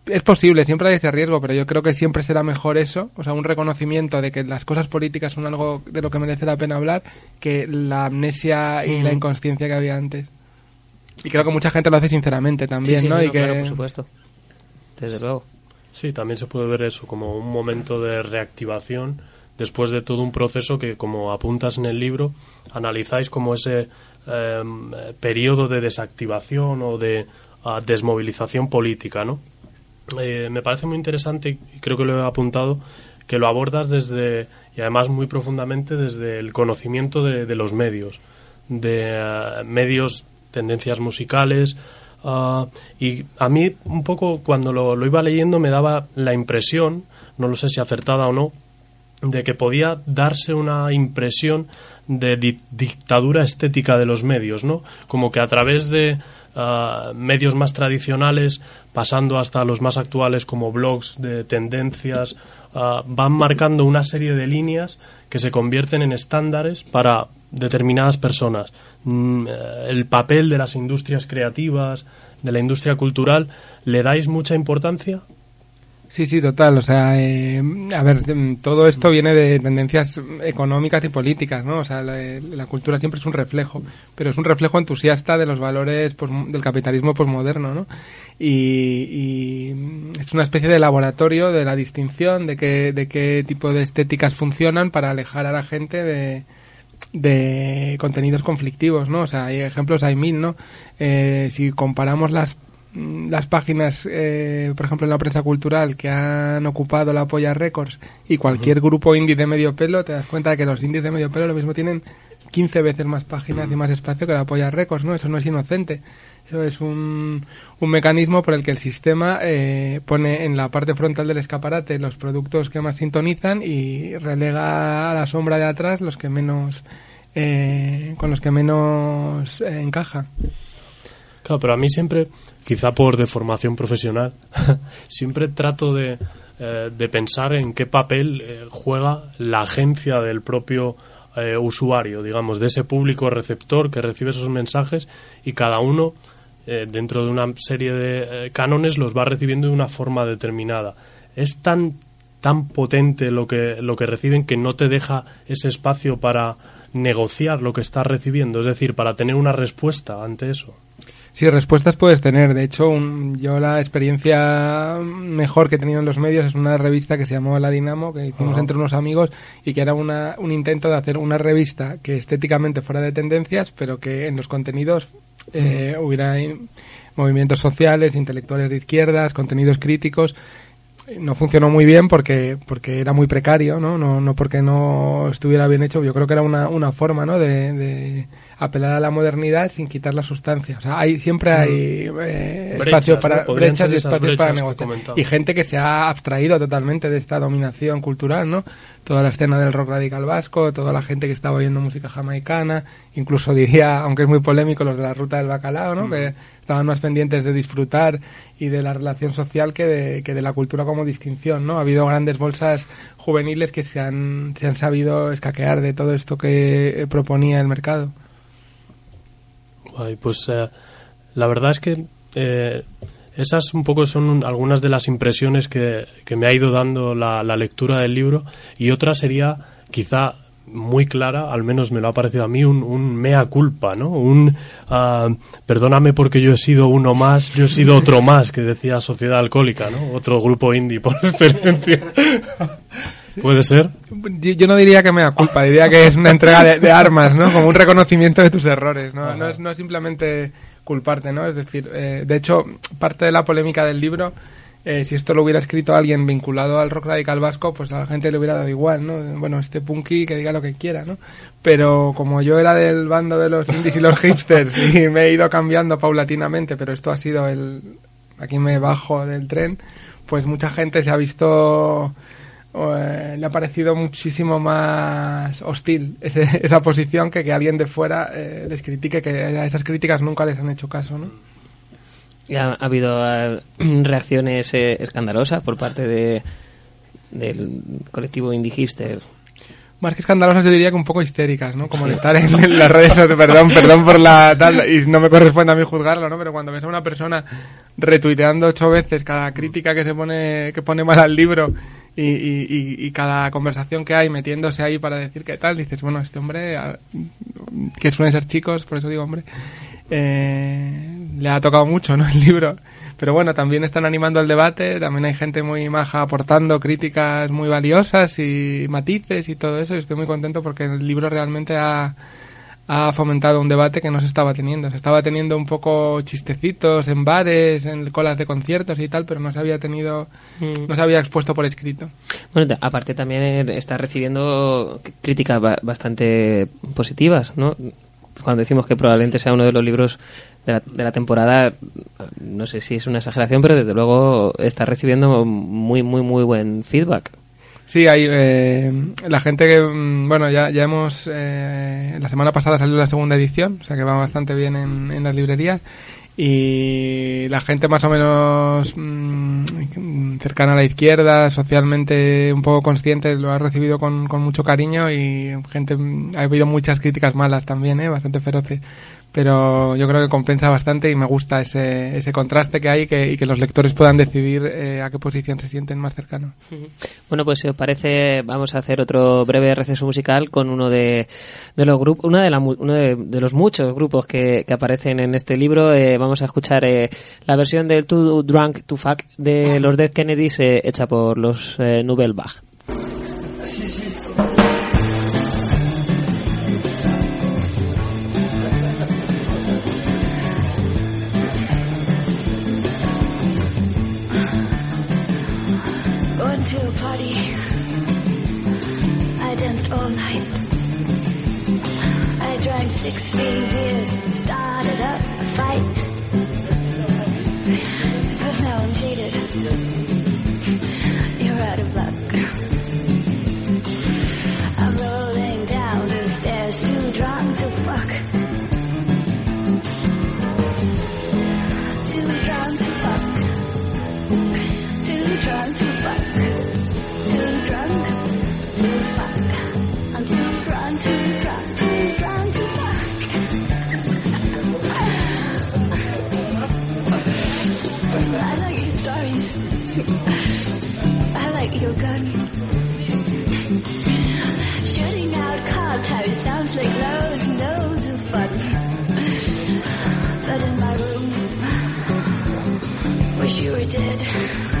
Es posible, siempre hay ese riesgo, pero yo creo que siempre será mejor eso, o sea, un reconocimiento de que las cosas políticas son algo de lo que merece la pena hablar, que la amnesia y la inconsciencia que había antes. Y creo que mucha gente lo hace sinceramente también, Sí, sí, ¿no? sí, y no, que claro, por supuesto. Sí, también se puede ver eso como un momento de reactivación después de todo un proceso que, como apuntas en el libro, analizáis como ese em, periodo de desactivación o de ah, desmovilización política, ¿no? Eh, me parece muy interesante y creo que lo he apuntado que lo abordas desde y además muy profundamente desde el conocimiento de, los medios, de eh, medios, tendencias musicales, Ah, y a mí un poco cuando lo, iba leyendo me daba la impresión, no lo sé si acertada o no, de que podía darse una impresión de di- dictadura estética de los medios, ¿no? Como que a través de ah, medios más tradicionales, pasando hasta los más actuales como blogs de tendencias, ah, van marcando una serie de líneas que se convierten en estándares para determinadas personas. Mm, eh, el papel de las industrias creativas, de la industria cultural, ¿le dais mucha importancia? Sí, sí, total. O sea, eh, a ver, mm, todo esto viene de tendencias económicas y políticas, ¿no? O sea, la, la cultura siempre es un reflejo, pero es un reflejo entusiasta de los valores posmo- del capitalismo posmoderno, ¿no? Y, y, es una especie de laboratorio de la distinción de qué, de qué tipo de estéticas funcionan para alejar a la gente de, de contenidos conflictivos, ¿no? O sea, hay ejemplos, hay mil, ¿no? Eh, si comparamos las las páginas, eh, por ejemplo, en la prensa cultural que han ocupado la Polla Records y cualquier grupo indie de medio pelo, te das cuenta de que los indies de medio pelo lo mismo tienen 15 veces más páginas y más espacio que la Polla Records, ¿no? Eso no es inocente. Eso es un, un mecanismo por el que el sistema eh, pone en la parte frontal del escaparate los productos que más sintonizan y relega a la sombra de atrás los que menos eh, con los que menos eh, encajan. Claro, pero a mí siempre, quizá por deformación profesional, siempre trato de, eh, de pensar en qué papel eh, juega la agencia del propio eh, usuario, digamos, de ese público receptor que recibe esos mensajes y cada uno, dentro de una serie de cánones, los va recibiendo de una forma determinada. Es tan tan potente lo que lo que reciben que no te deja ese espacio para negociar lo que estás recibiendo, es decir, para tener una respuesta ante eso. Sí, respuestas puedes tener. De hecho, un- yo la experiencia mejor que he tenido en los medios es una revista que se llamó La Dinamo, que hicimos entre unos amigos y que era una, un intento de hacer una revista que estéticamente fuera de tendencias, pero que en los contenidos eh, hubiera in- movimientos sociales, intelectuales de izquierdas, contenidos críticos. No funcionó muy bien porque porque era muy precario, ¿no? No, no porque no estuviera bien hecho. Yo creo que era una, una forma, ¿no? De, de apelar a la modernidad sin quitar la sustancia. O sea, hay siempre hay eh, Brechas, espacio ¿no? para brechas y espacios para brechas negociar. Y gente que se ha abstraído totalmente de esta dominación cultural, ¿no? Toda la escena del rock radical vasco, toda la gente que estaba oyendo música jamaicana, incluso diría, aunque es muy polémico, los de la ruta del bacalao, ¿no? Que estaban más pendientes de disfrutar y de la relación social que de, que de la cultura como distinción, ¿no? Ha habido grandes bolsas juveniles que se han, se han sabido escaquear de todo esto que eh, proponía el mercado. Guay, pues eh, la verdad es que eh, esas un poco son algunas de las impresiones que, que me ha ido dando la, la lectura del libro y otra sería quizá muy clara, al menos me lo ha parecido a mí, un, un mea culpa, ¿no? Un ah, perdóname porque yo he sido uno más, yo he sido otro más, que decía Sociedad Alcohólica, ¿no? Otro grupo indie por excelencia. ¿Puede ser? Yo no diría que me da culpa, diría que es una entrega de, de armas, ¿no? Como un reconocimiento de tus errores, ¿no? No es, no es simplemente culparte, ¿no? Es decir, eh, de hecho, parte de la polémica del libro, eh, si esto lo hubiera escrito alguien vinculado al rock radical vasco, pues a la gente le hubiera dado igual, ¿no? Bueno, este punky que diga lo que quiera, ¿no? Pero como yo era del bando de los indies y los hipsters y me he ido cambiando paulatinamente, pero esto ha sido el aquí me bajo del tren, pues mucha gente se ha visto, eh, le ha parecido muchísimo más hostil ese- esa posición que que alguien de fuera eh, les critique, que a esas críticas nunca les han hecho caso, ¿no? Y ha, ha habido eh, reacciones eh, escandalosas por parte de del colectivo indie hipster. Más que escandalosas, yo diría que un poco histéricas, ¿no? Como el estar en, en las redes sociales, perdón, perdón por la tal, y no me corresponde a mí juzgarlo, ¿no? Pero cuando ves a una persona retuiteando ocho veces cada crítica que se pone, que pone mal al libro y, y, y- cada conversación que hay metiéndose ahí para decir qué tal, dices, bueno, este hombre, que suelen ser chicos, por eso digo hombre, eh, le ha tocado mucho, ¿no? El libro. Pero bueno, también están animando el debate, también hay gente muy maja aportando críticas muy valiosas y matices y todo eso, y estoy muy contento porque el libro realmente ha, ha fomentado un debate que no se estaba teniendo. Se estaba teniendo un poco chistecitos en bares, en colas de conciertos y tal, pero no se había tenido, no se había expuesto por escrito. Bueno, aparte también está recibiendo críticas ba- bastante positivas, ¿no? Cuando decimos que probablemente sea uno de los libros de la, de la temporada, no sé si es una exageración, pero desde luego está recibiendo muy, muy, muy buen feedback. Sí, hay eh, la gente que, mm, bueno, ya, ya hemos, eh, la semana pasada salió la segunda edición, o sea que va bastante bien en, en las librerías y la gente más o menos mm, cercana a la izquierda, socialmente un poco consciente, lo ha recibido con, con mucho cariño y gente, ha habido muchas críticas malas también, ¿eh? bastante feroces. Pero yo creo que compensa bastante y me gusta ese, ese contraste que hay y que, y que los lectores puedan decidir eh, a qué posición se sienten más cercanos. Bueno, pues si os parece, vamos a hacer otro breve receso musical con uno de, de los grupos, una de la mu- uno de, de los muchos grupos que, que aparecen en este libro. Eh, vamos a escuchar eh, la versión del Too Drunk to Fuck de los Dead Kennedys eh, hecha por los eh, Nouvelle. Going me. You were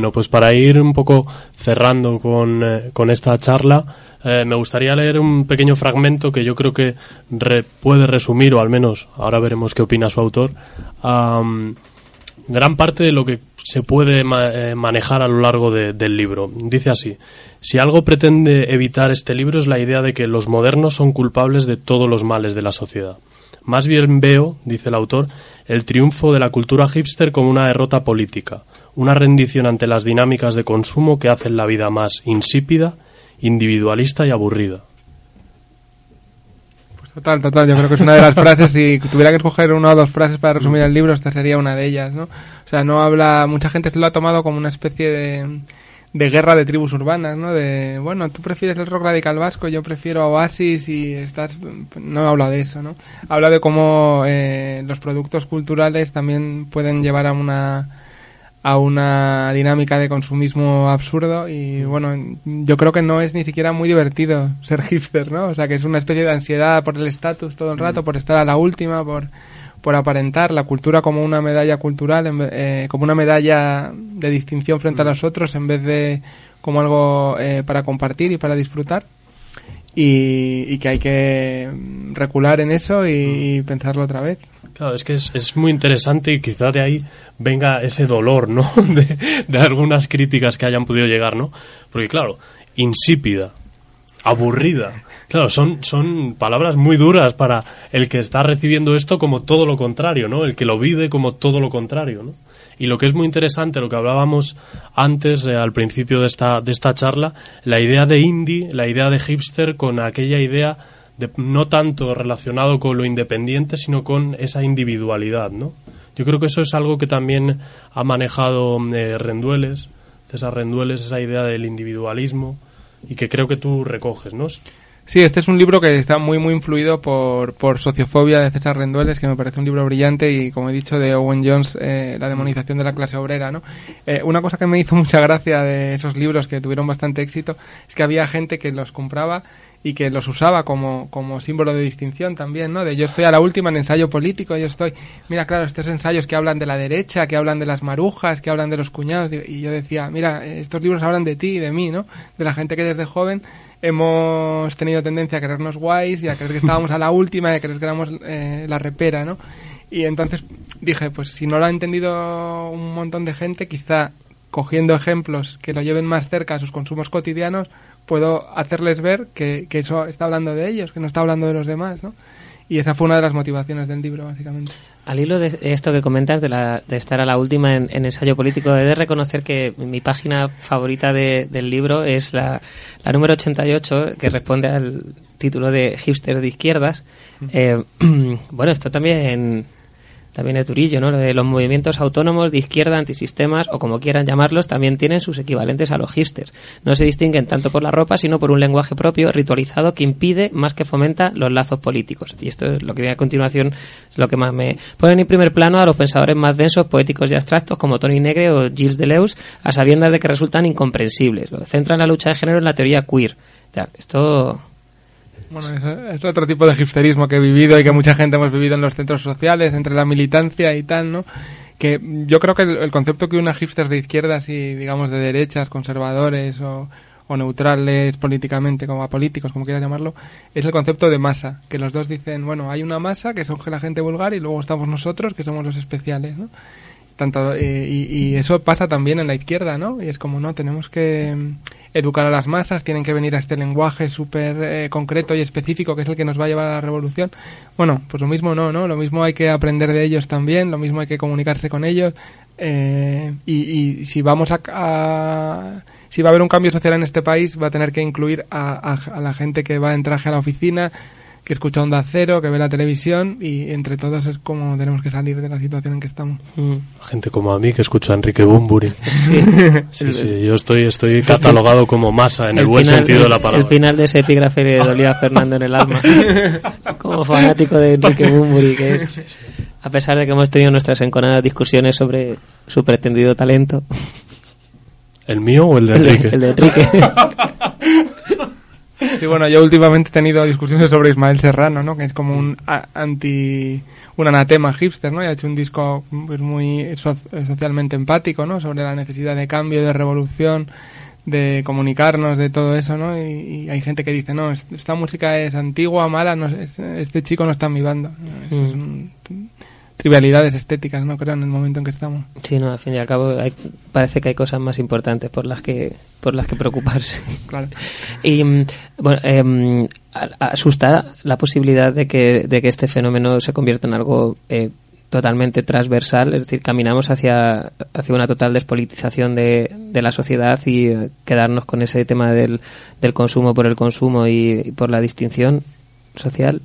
Bueno, pues para ir un poco cerrando con, eh, con esta charla, eh, me gustaría leer un pequeño fragmento que yo creo que re- puede resumir, o al menos ahora veremos qué opina su autor, gran parte de lo que se puede eh, manejar a lo largo de- del libro. Dice así, si algo pretende evitar este libro es la idea de que los modernos son culpables de todos los males de la sociedad. Más bien veo, dice el autor, el triunfo de la cultura hipster como una derrota política, una rendición ante las dinámicas de consumo que hacen la vida más insípida, individualista y aburrida. Total, total. Yo creo que es una de las frases. Si tuviera que escoger una o dos frases para resumir el libro, esta sería una de ellas, ¿no? O sea, no habla. Mucha gente se lo ha tomado como una especie de, de guerra de tribus urbanas, ¿no? De, bueno, tú prefieres el rock radical vasco, yo prefiero Oasis y estás. No habla de eso, ¿no? Habla de cómo eh, los productos culturales también pueden llevar a una a una dinámica de consumismo absurdo y bueno, yo creo que no es ni siquiera muy divertido ser hipster, ¿no? O sea, que es una especie de ansiedad por el estatus todo el rato, por estar a la última, por, por aparentar la cultura como una medalla cultural, eh, como una medalla de distinción frente a los otros en vez de como algo eh, para compartir y para disfrutar. Y, y que hay que mm, recular en eso y, y pensarlo otra vez. Claro, es que es, es muy interesante y quizá de ahí venga ese dolor, ¿no? De, de algunas críticas que hayan podido llegar, ¿no? Porque claro, insípida, aburrida. Claro, son, son palabras muy duras para el que está recibiendo esto como todo lo contrario, ¿no? El que lo vive como todo lo contrario, ¿no? Y lo que es muy interesante, lo que hablábamos antes, eh, al principio de esta, de esta charla, la idea de indie, la idea de hipster con aquella idea de, no tanto relacionado con lo independiente, sino con esa individualidad, ¿no? Yo creo que eso es algo que también ha manejado eh, Rendueles, César Rendueles, esa idea del individualismo, y que creo que tú recoges, ¿no? Sí, este es un libro que está muy muy influido por, por Sociofobia de César Rendueles, que me parece un libro brillante y como he dicho de Owen Jones, eh, la demonización de la clase obrera, ¿no? Eh, una cosa que me hizo mucha gracia de esos libros que tuvieron bastante éxito es que había gente que los compraba y que los usaba como, como símbolo de distinción también, ¿no? De yo estoy a la última en ensayo político, yo estoy, mira, claro, estos ensayos que hablan de la derecha, que hablan de las marujas, que hablan de los cuñados, y yo decía, mira, estos libros hablan de ti y de mí, ¿no? De la gente que desde joven hemos tenido tendencia a creernos guays y a creer que estábamos a la última y a creer que éramos eh, la repera, ¿no? Y entonces dije, pues si no lo ha entendido un montón de gente, quizá cogiendo ejemplos que lo lleven más cerca a sus consumos cotidianos, puedo hacerles ver que, que eso está hablando de ellos, que no está hablando de los demás, ¿no? Y esa fue una de las motivaciones del libro, básicamente. Al hilo de esto que comentas de, la, de estar a la última en, en ensayo político, he de reconocer que mi página favorita de- del libro es la, la número 88, que responde al título de Hipster de Izquierdas. Eh, bueno, esto también también es durillo, ¿no? Lo de los movimientos autónomos de izquierda, antisistemas o como quieran llamarlos, también tienen sus equivalentes a los hipsters. No se distinguen tanto por la ropa, sino por un lenguaje propio, ritualizado, que impide más que fomenta los lazos políticos. Y esto es lo que viene a continuación, lo que más me ponen en primer plano a los pensadores más densos, poéticos y abstractos como Tony Negre o Gilles Deleuze, a sabiendas de que resultan incomprensibles. Lo centran la lucha de género en la teoría queer. Ya, esto Bueno, es, es otro tipo de hipsterismo que he vivido y que mucha gente hemos vivido en los centros sociales, entre la militancia y tal, ¿no? Que yo creo que el, concepto que una hipsters de izquierdas y, digamos, de derechas, conservadores o, neutrales políticamente, como apolíticos, como quieras llamarlo, es el concepto de masa. Que los dos dicen, bueno, hay una masa que son la gente vulgar y luego estamos nosotros, que somos los especiales, ¿no? tanto eh, y, y eso pasa también en la izquierda, ¿no? Y es como, no, tenemos que educar a las masas, tienen que venir a este lenguaje súper eh, concreto y específico que es el que nos va a llevar a la revolución. Bueno, pues lo mismo no, ¿no? Lo mismo hay que aprender de ellos también, lo mismo hay que comunicarse con ellos. eh, y, y si vamos a, si va a haber un cambio social en este país, va a tener que incluir a, a- a la gente que va en traje a la oficina, que escucha Onda Cero, que ve la televisión y entre todos es como tenemos que salir de la situación en que estamos. Gente como a mí que escucha a Enrique Bumburi. Sí, sí, yo estoy, estoy catalogado como masa en el, buen final- sentido de la El palabra. final de ese epígrafe le dolía a Fernando en el alma. Como fanático de Enrique Bumburi, que es, a pesar de que hemos tenido nuestras enconadas discusiones sobre su pretendido talento. ¿El mío o el de El de- Enrique? el de Enrique. Sí, bueno, yo últimamente he tenido discusiones sobre Ismael Serrano, ¿no? Que es como un anti... un anatema hipster, ¿no? Y ha hecho un disco pues, muy so- socialmente empático, ¿no? Sobre la necesidad de cambio, de revolución, de comunicarnos, de todo eso, ¿no? Y, y hay gente que dice, no, es- esta música es antigua, mala, no, es- este chico no está en mi banda. Eso es un- trivialidades estéticas, no creo, en el momento en que estamos. Sí, no, al fin y al cabo hay- parece que hay cosas más importantes por las que por las que preocuparse. Claro. Y mm, bueno, em, a- asusta la posibilidad de que, de que este fenómeno se convierta en algo eh, totalmente transversal, es decir, caminamos hacia, hacia una total despolitización de, de la sociedad y eh, quedarnos con ese tema del, del consumo por el consumo y, y por la distinción social.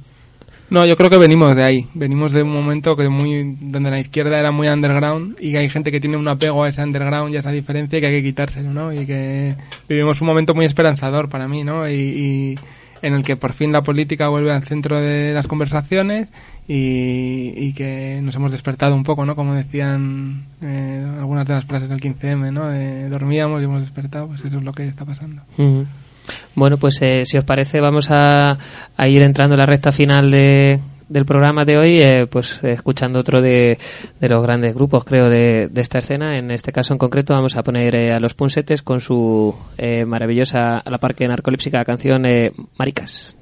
No, yo creo que venimos de ahí. Venimos de un momento que muy donde la izquierda era muy underground y que hay gente que tiene un apego a ese underground y a esa diferencia y que hay que quitárselo, ¿no? Y que vivimos un momento muy esperanzador para mí, ¿no? Y, y en el que por fin la política vuelve al centro de las conversaciones y, y que nos hemos despertado un poco, ¿no? Como decían eh, algunas de las frases del 15M, ¿no? Dormíamos y hemos despertado, pues eso es lo que está pasando. Bueno, pues eh, si os parece vamos a, a ir entrando en la recta final de, del programa de hoy, eh, pues escuchando otro de, los grandes grupos, creo, de, de esta escena. En este caso en concreto vamos a poner eh, a los Punsetes con su eh, maravillosa, a la par que narcolípsica canción eh, Maricas.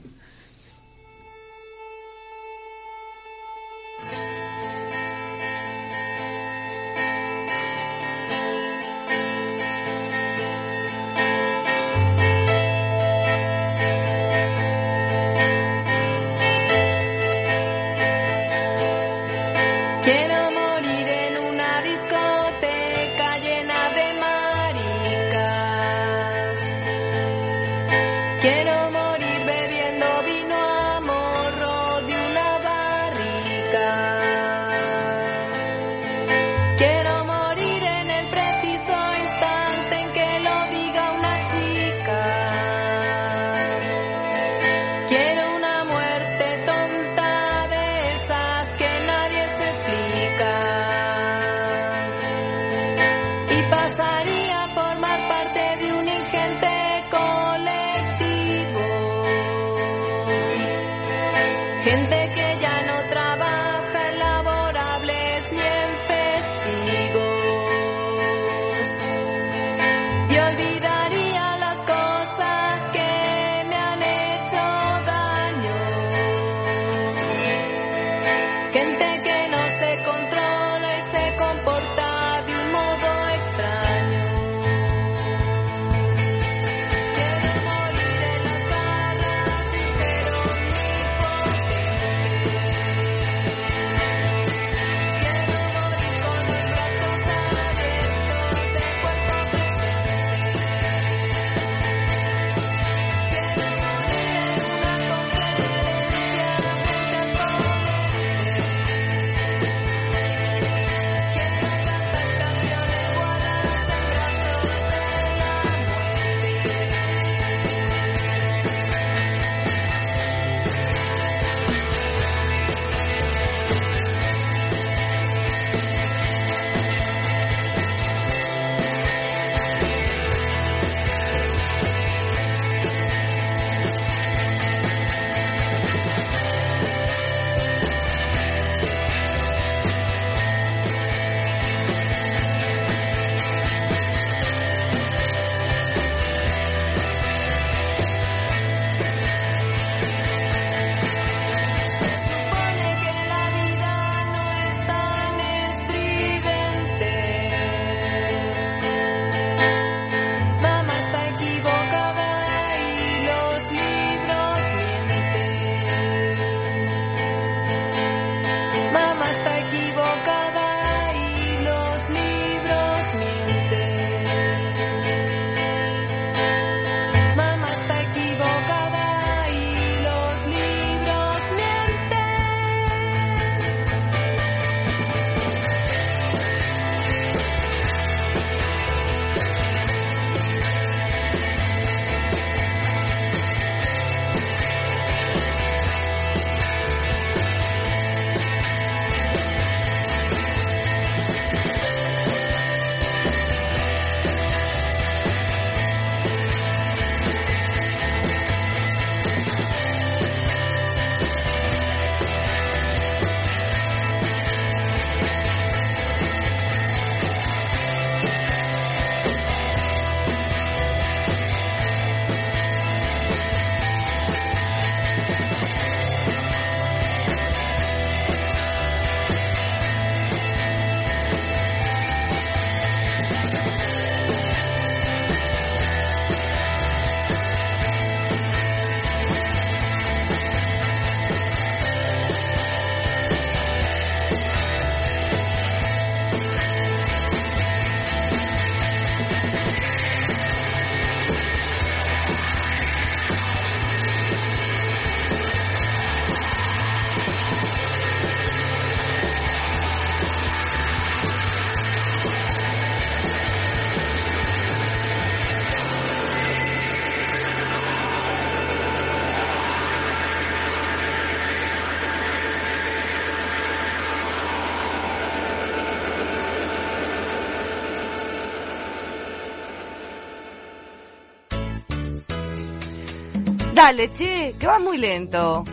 Dale, che, que vas muy lento.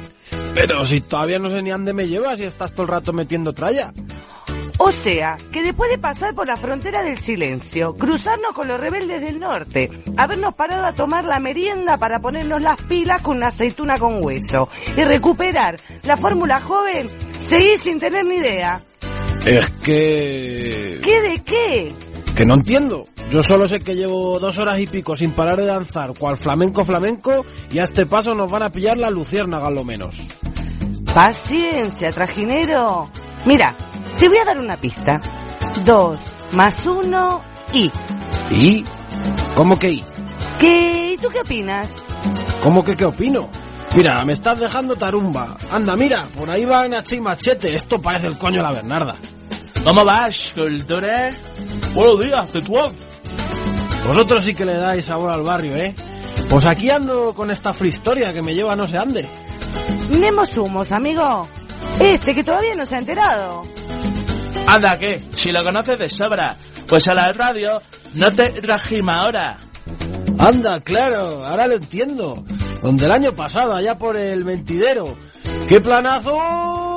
Pero si todavía no sé ni a dónde me llevas y estás todo el rato metiendo tralla. O sea, que después de pasar por la frontera del silencio, cruzarnos con los rebeldes del norte, habernos parado a tomar la merienda para ponernos las pilas con una aceituna con hueso y recuperar la fórmula joven, seguís sin tener ni idea. Es que... ¿Qué de qué? Que no entiendo. Yo solo sé que llevo dos horas y pico sin parar de danzar, cual flamenco flamenco, y a este paso nos van a pillar las luciérnagas lo menos. Paciencia, trajinero. Mira, te voy a dar una pista. Dos más uno y. ¿Y? ¿Cómo que y? ¿Qué? ¿Y tú qué opinas? ¿Cómo que qué opino? Mira, me estás dejando tarumba. Anda, mira, por ahí va Nache y Machete. Esto parece el coño de la Bernarda. ¿Cómo vas, cultura? Buenos días, Tetuán. Vosotros sí que le dais sabor al barrio, ¿eh? Pues aquí ando con esta fristoria que me lleva no sé dónde. Nemos humos, amigo. Este que todavía no se ha enterado. Anda, ¿qué? Si lo conoces de sobra. Pues a la radio no te rajima ahora. Anda, claro, ahora lo entiendo. Donde el año pasado, allá por el mentidero. ¡Qué planazo!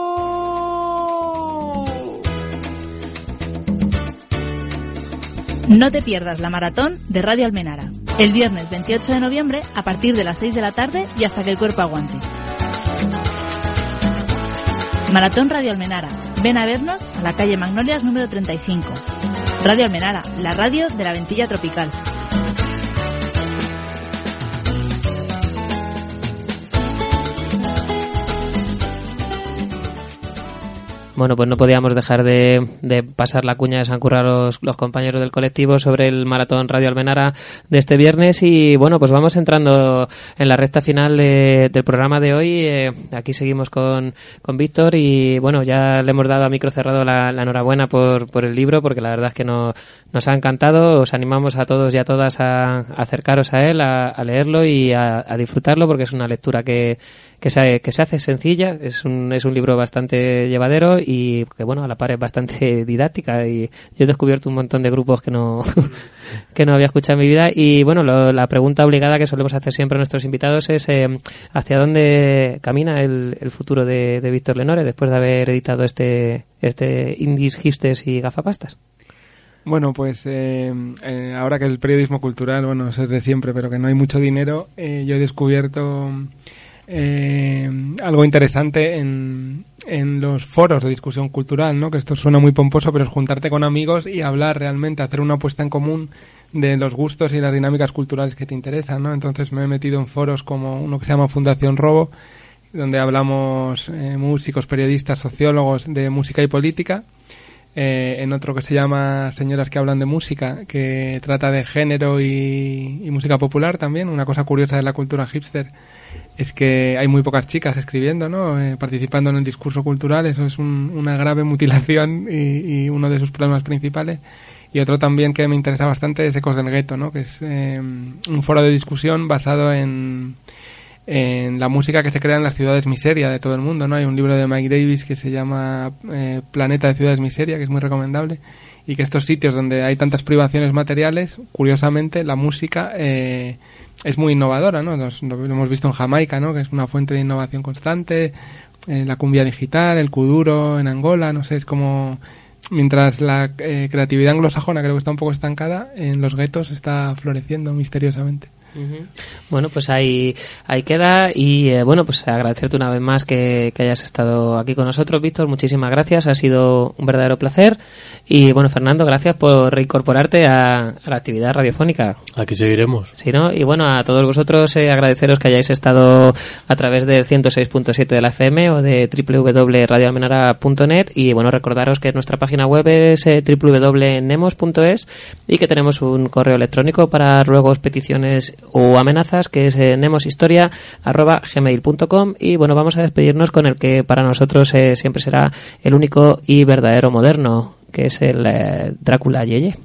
No te pierdas la maratón de Radio Almenara. El viernes 28 de noviembre a partir de las 6 de la tarde y hasta que el cuerpo aguante. Maratón Radio Almenara. Ven a vernos a la calle Magnolias número 35. Radio Almenara, la radio de la ventilla tropical. Bueno, pues no podíamos dejar de, de pasar la cuña de San Curra a los, los compañeros del colectivo sobre el maratón Radio Almenara de este viernes y bueno, pues vamos entrando en la recta final de- del programa de hoy. Eh, aquí seguimos con, con Víctor y bueno, ya le hemos dado a micro cerrado la, la enhorabuena por, por el libro porque la verdad es que no- nos ha encantado. Os animamos a todos y a todas a, a acercaros a él, a, a leerlo y a, a disfrutarlo porque es una lectura que, que se, que se hace sencilla, es un, es un libro bastante llevadero y que bueno, a la par es bastante didáctica y yo he descubierto un montón de grupos que no, que no había escuchado en mi vida y bueno, lo- la pregunta obligada que solemos hacer siempre a nuestros invitados es eh, ¿hacia dónde camina el, el futuro de, de Víctor Lenore después de haber editado este, este Indies, Hipsters y Gafapastas? Bueno, pues eh, eh, ahora que el periodismo cultural, bueno, eso es de siempre, pero que no hay mucho dinero, eh, yo he descubierto eh, algo interesante en, en los foros de discusión cultural, ¿no? Que esto suena muy pomposo, pero es juntarte con amigos y hablar realmente, hacer una apuesta en común de los gustos y las dinámicas culturales que te interesan, ¿no? Entonces me he metido en foros como uno que se llama Fundación Robo, donde hablamos eh, músicos, periodistas, sociólogos de música y política eh, en otro que se llama Señoras que hablan de música, que trata de género y, y música popular también. Una cosa curiosa de la cultura hipster es que hay muy pocas chicas escribiendo, ¿no? Eh, participando en el discurso cultural. Eso es un- una grave mutilación y, y uno de sus problemas principales. Y otro también que me interesa bastante es Ecos del Gueto, ¿no? Que es eh, un foro de discusión basado en en la música que se crea en las ciudades miseria de todo el mundo, ¿no? Hay un libro de Mike Davis que se llama eh, Planeta de Ciudades Miseria, que es muy recomendable, y que estos sitios donde hay tantas privaciones materiales, curiosamente, la música eh, es muy innovadora, ¿no? Lo hemos visto en Jamaica, ¿no? Que es una fuente de innovación constante, eh, la cumbia digital, el kuduro en Angola, no sé, es como... Mientras la eh, creatividad anglosajona creo que está un poco estancada, en los guetos está floreciendo misteriosamente. Bueno, pues ahí, ahí queda y eh, bueno, pues agradecerte una vez más que, que hayas estado aquí con nosotros, Víctor. Muchísimas gracias, ha sido un verdadero placer. Y bueno, Fernando, gracias por reincorporarte a, a la actividad radiofónica. Aquí seguiremos. Sí, ¿no? Y bueno, a todos vosotros eh, agradeceros que hayáis estado a través del 106.7 de la FM o de www.radioalmenara.net y bueno, recordaros que nuestra página web es eh, www.nemos.es y que tenemos un correo electrónico para ruegos, peticiones o amenazas que es eh, nemoshistoria@gmail.com y bueno, vamos a despedirnos con el que para nosotros eh, siempre será el único y verdadero moderno, que es el eh, Drácula Yeye.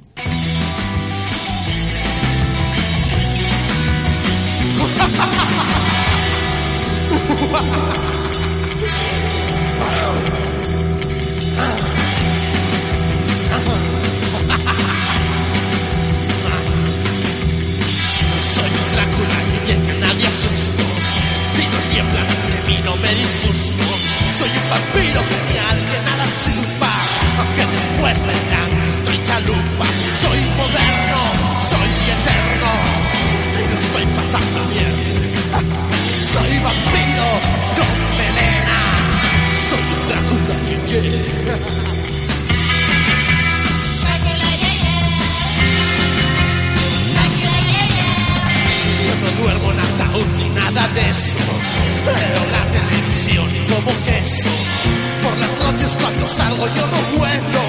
Salgo yo no vuelo.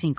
45.